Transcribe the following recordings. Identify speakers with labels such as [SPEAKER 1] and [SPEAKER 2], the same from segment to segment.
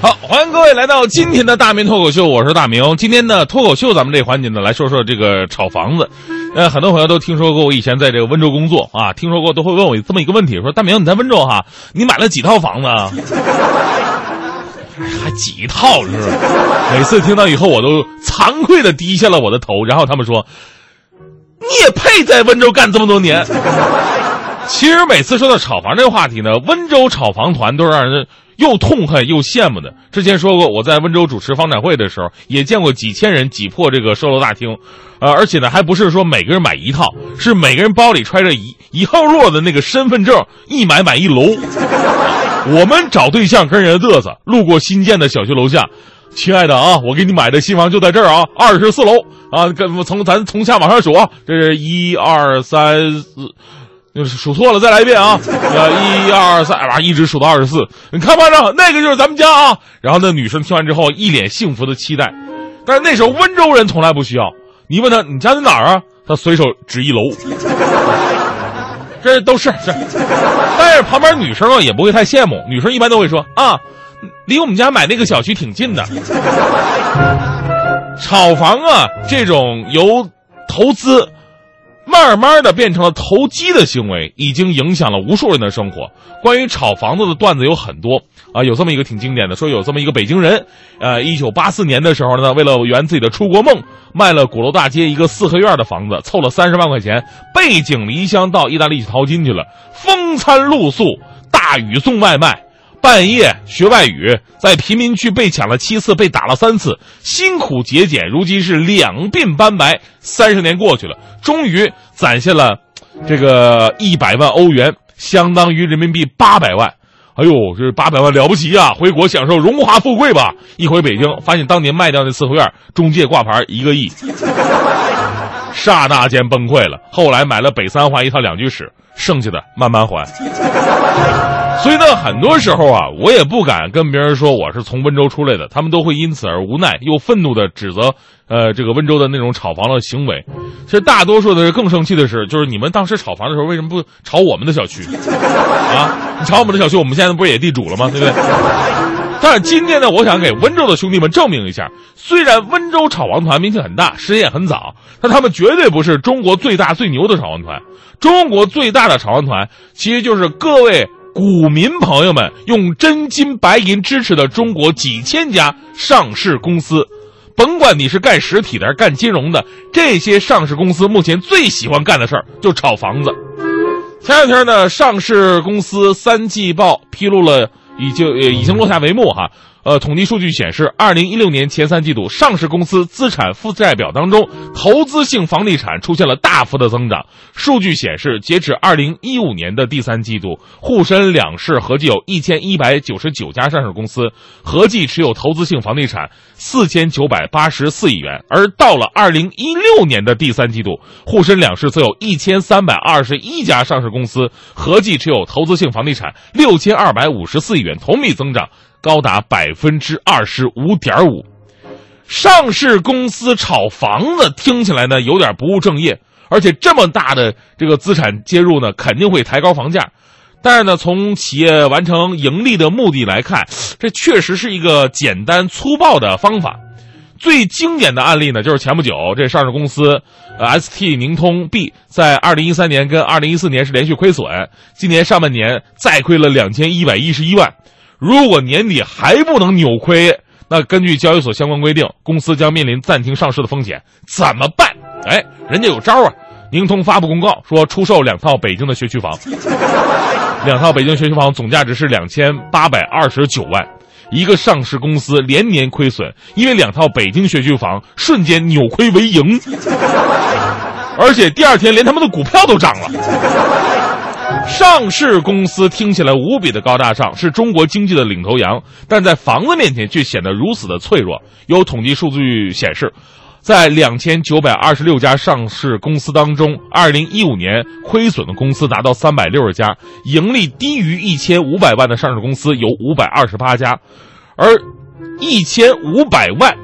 [SPEAKER 1] 好，欢迎各位来到今天的大明脱口秀，我是大明。今天的脱口秀，咱们这环节呢，来说说这个炒房子。呃，很多朋友都听说过我以前在这个温州工作啊，听说过都会问我这么一个问题，说大明你在温州哈，你买了几套房子啊？还几套是吧？每次听到以后，我都惭愧的低下了我的头，然后他们说，你也配在温州干这么多年？其实每次说到炒房这个话题呢，温州炒房团都让人又痛恨又羡慕的。之前说过，我在温州主持房展会的时候，也见过几千人挤破这个售楼大厅，呃，而且呢，还不是说每个人买一套，是每个人包里揣着一一号弱的那个身份证，一买买一楼。我们找对象跟人家嘚瑟，路过新建的小区楼下，亲爱的啊，我给你买的新房就在这儿啊，二十四楼啊，跟从咱从下往上数啊，这是一二三四。就是数错了，再来一遍啊！呃，一二三，哇，一直数到二十四。你看吧，那那个就是咱们家啊。然后那女生听完之后，一脸幸福的期待。但是那时候温州人从来不需要。你问他你家在哪儿啊？他随手指一楼。这都是是。但是旁边女生啊也不会太羡慕，女生一般都会说啊，离我们家买那个小区挺近的。炒房啊，这种由投资。慢慢的变成了投机的行为，已经影响了无数人的生活。关于炒房子的段子有很多啊，有这么一个挺经典的，说有这么一个北京人，呃，一九八四年的时候呢，为了圆自己的出国梦，卖了鼓楼大街一个四合院的房子，凑了三十万块钱，背井离乡到意大利去淘金去了，风餐露宿，大雨送外卖。半夜学外语，在贫民区被抢了七次，被打了三次，辛苦节俭，如今是两鬓斑白。三十年过去了，终于攒下了这个一百万欧元，相当于人民币八百万。哎呦，这八百万了不起啊！回国享受荣华富贵吧。一回北京，发现当年卖掉那四合院，中介挂牌一个亿，刹那间崩溃了。后来买了北三环一套两居室，剩下的慢慢还。所以呢，很多时候啊，我也不敢跟别人说我是从温州出来的，他们都会因此而无奈又愤怒的指责，呃，这个温州的那种炒房的行为。其实大多数的人更生气的是，就是你们当时炒房的时候，为什么不炒我们的小区？啊，你炒我们的小区，我们现在不是也地主了吗？对不对？但是今天呢，我想给温州的兄弟们证明一下，虽然温州炒房团名气很大，时间也很早，但他们绝对不是中国最大最牛的炒房团。中国最大的炒房团，其实就是各位。股民朋友们用真金白银支持的中国几千家上市公司，甭管你是干实体的还是干金融的，这些上市公司目前最喜欢干的事儿就炒房子。前两天呢，上市公司三季报披露了，已经已经落下帷幕哈。呃，统计数据显示，二零一六年前三季度，上市公司资产负债表当中，投资性房地产出现了大幅的增长。数据显示，截止二零一五年的第三季度，沪深两市合计有一千一百九十九家上市公司，合计持有投资性房地产四千九百八十四亿元。而到了二零一六年的第三季度，沪深两市则有一千三百二十一家上市公司，合计持有投资性房地产六千二百五十四亿元，同比增长。高达百分之二十五点五，上市公司炒房子听起来呢有点不务正业，而且这么大的这个资产接入呢，肯定会抬高房价。但是呢，从企业完成盈利的目的来看，这确实是一个简单粗暴的方法。最经典的案例呢，就是前不久这上市公司呃 ST 宁通 B 在二零一三年跟二零一四年是连续亏损，今年上半年再亏了两千一百一十一万。如果年底还不能扭亏，那根据交易所相关规定，公司将面临暂停上市的风险。怎么办？哎，人家有招啊！宁通发布公告说，出售两套北京的学区房，两套北京学区房总价值是两千八百二十九万。一个上市公司连年亏损，因为两套北京学区房瞬间扭亏为盈，而且第二天连他们的股票都涨了。上市公司听起来无比的高大上，是中国经济的领头羊，但在房子面前却显得如此的脆弱。有统计数据显示，在两千九百二十六家上市公司当中，二零一五年亏损的公司达到三百六十家，盈利低于一千五百万的上市公司有五百二十八家，而一千五百万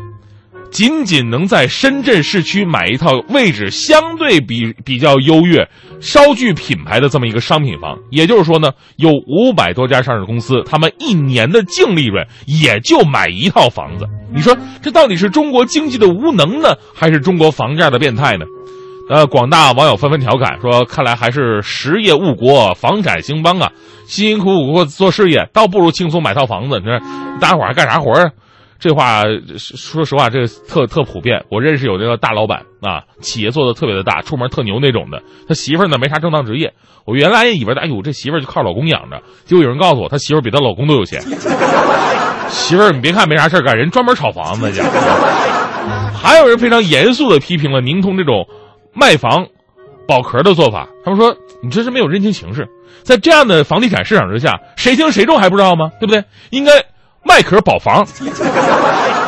[SPEAKER 1] 仅仅能在深圳市区买一套位置相对比比较优越、稍具品牌的这么一个商品房。也就是说呢，有五百多家上市公司，他们一年的净利润也就买一套房子。你说这到底是中国经济的无能呢，还是中国房价的变态呢？呃，广大网友纷纷调侃说：“看来还是实业误国，房产兴邦啊！辛辛苦苦做事业，倒不如轻松买套房子。你说，大家伙还干啥活啊？”这话说实话，这特特普遍。我认识有这个大老板啊，企业做的特别的大，出门特牛那种的。他媳妇儿呢没啥正当职业。我原来也以为，哎呦，这媳妇儿就靠老公养着。结果有人告诉我，他媳妇儿比他老公都有钱。媳妇儿，你别看没啥事干，人专门炒房子去。还有人非常严肃的批评了宁通这种卖房保壳的做法。他们说，你这是没有认清形势。在这样的房地产市场之下，谁轻谁重还不知道吗？对不对？应该。卖壳保房，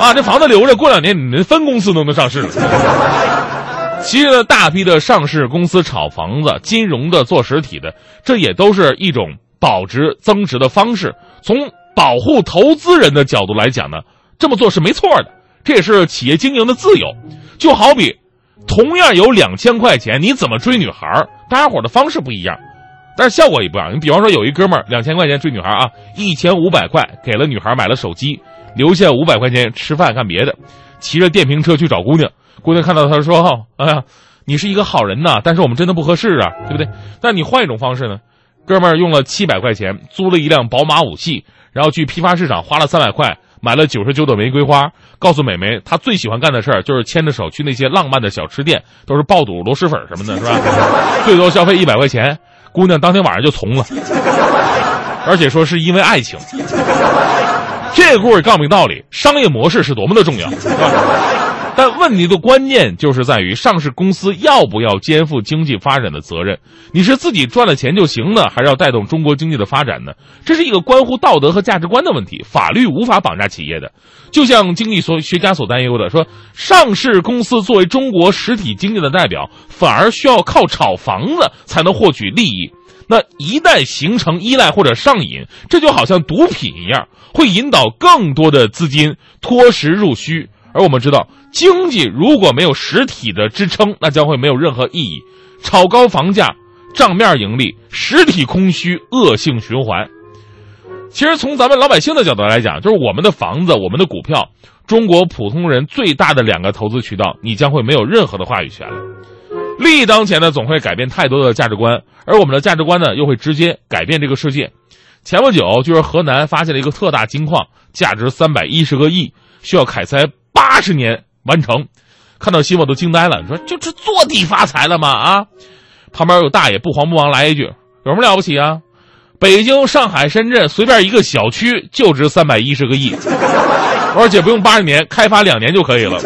[SPEAKER 1] 啊，这房子留着，过两年你们分公司都能上市了。其实呢，大批的上市公司炒房子、金融的、做实体的，这也都是一种保值增值的方式。从保护投资人的角度来讲呢，这么做是没错的，这也是企业经营的自由。就好比，同样有两千块钱，你怎么追女孩大家伙的方式不一样。但是效果也不一样。你比方说，有一哥们儿两千块钱追女孩啊，一千五百块给了女孩买了手机，留下五百块钱吃饭干别的，骑着电瓶车去找姑娘。姑娘看到他说：“哈，哎呀，你是一个好人呐，但是我们真的不合适啊，对不对？”但你换一种方式呢？哥们儿用了七百块钱租了一辆宝马五系，然后去批发市场花了三百块买了九十九朵玫瑰花，告诉美眉他最喜欢干的事儿就是牵着手去那些浪漫的小吃店，都是爆肚、螺蛳粉什么的，是吧？最多消费一百块钱。姑娘当天晚上就从了，而且说是因为爱情。这个故事告诉我们道理：商业模式是多么的重要。但问题的关键就是在于上市公司要不要肩负经济发展的责任？你是自己赚了钱就行呢，还是要带动中国经济的发展呢？这是一个关乎道德和价值观的问题。法律无法绑架企业的，就像经济所学家所担忧的，说上市公司作为中国实体经济的代表，反而需要靠炒房子才能获取利益。那一旦形成依赖或者上瘾，这就好像毒品一样，会引导更多的资金脱实入虚。而我们知道，经济如果没有实体的支撑，那将会没有任何意义。炒高房价，账面盈利，实体空虚，恶性循环。其实从咱们老百姓的角度来讲，就是我们的房子、我们的股票，中国普通人最大的两个投资渠道，你将会没有任何的话语权了。利益当前呢，总会改变太多的价值观，而我们的价值观呢，又会直接改变这个世界。前不久，就是河南发现了一个特大金矿，价值三百一十个亿，需要开采。八十年完成，看到新闻都惊呆了。你说就是坐地发财了吗？啊，旁边有大爷不慌不忙来一句：“有什么了不起啊？北京、上海、深圳随便一个小区就值三百一十个亿，而且不用八十年，开发两年就可以了。”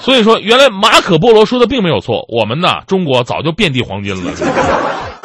[SPEAKER 1] 所以说，原来马可波罗说的并没有错，我们呢，中国早就遍地黄金了。